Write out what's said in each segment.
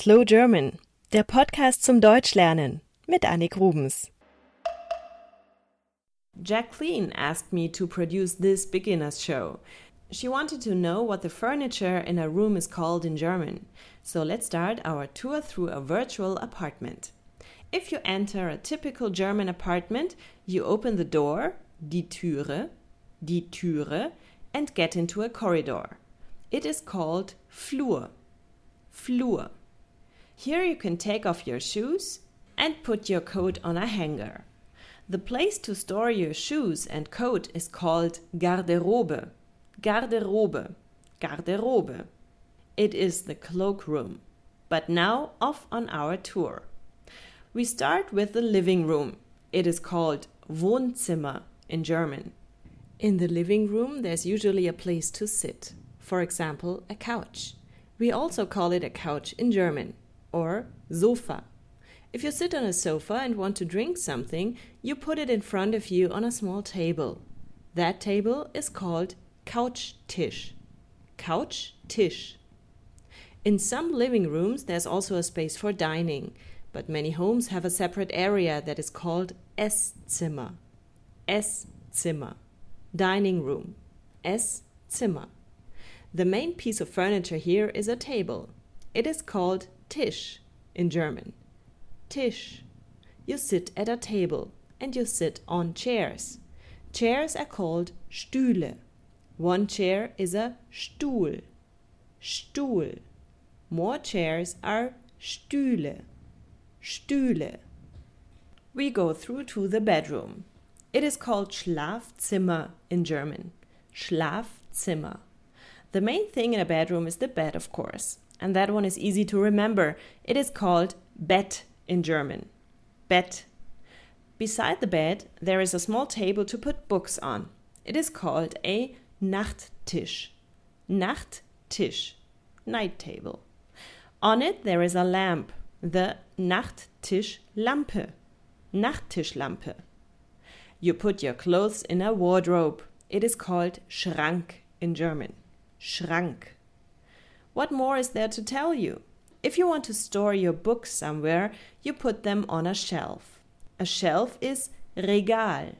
Slow German, der Podcast zum Deutschlernen mit Annik Rubens. Jacqueline asked me to produce this beginner's show. She wanted to know what the furniture in a room is called in German. So let's start our tour through a virtual apartment. If you enter a typical German apartment, you open the door, die Türe, die Türe, and get into a corridor. It is called Flur. Flur. Here you can take off your shoes and put your coat on a hanger. The place to store your shoes and coat is called Garderobe. Garderobe. Garderobe. It is the cloakroom. But now off on our tour. We start with the living room. It is called Wohnzimmer in German. In the living room, there's usually a place to sit, for example, a couch. We also call it a couch in German, or Sofa. If you sit on a sofa and want to drink something, you put it in front of you on a small table. That table is called Couchtisch. Couchtisch. In some living rooms, there's also a space for dining but many homes have a separate area that is called Esszimmer. Esszimmer. Dining room. Esszimmer. The main piece of furniture here is a table. It is called Tisch in German. Tisch. You sit at a table and you sit on chairs. Chairs are called Stühle. One chair is a Stuhl. Stuhl. More chairs are Stühle. Stühle. We go through to the bedroom. It is called Schlafzimmer in German. Schlafzimmer. The main thing in a bedroom is the bed, of course. And that one is easy to remember. It is called Bett in German. Bett. Beside the bed, there is a small table to put books on. It is called a Nachttisch. Nachttisch. Night table. On it, there is a lamp the Nachttischlampe. Nachttischlampe. You put your clothes in a wardrobe. It is called Schrank in German. Schrank. What more is there to tell you? If you want to store your books somewhere, you put them on a shelf. A shelf is Regal.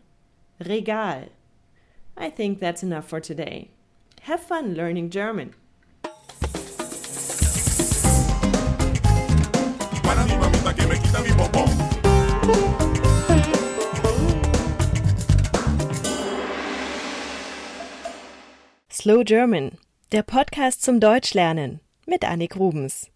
Regal. I think that's enough for today. Have fun learning German. Slow German, der Podcast zum Deutschlernen mit Annik Rubens.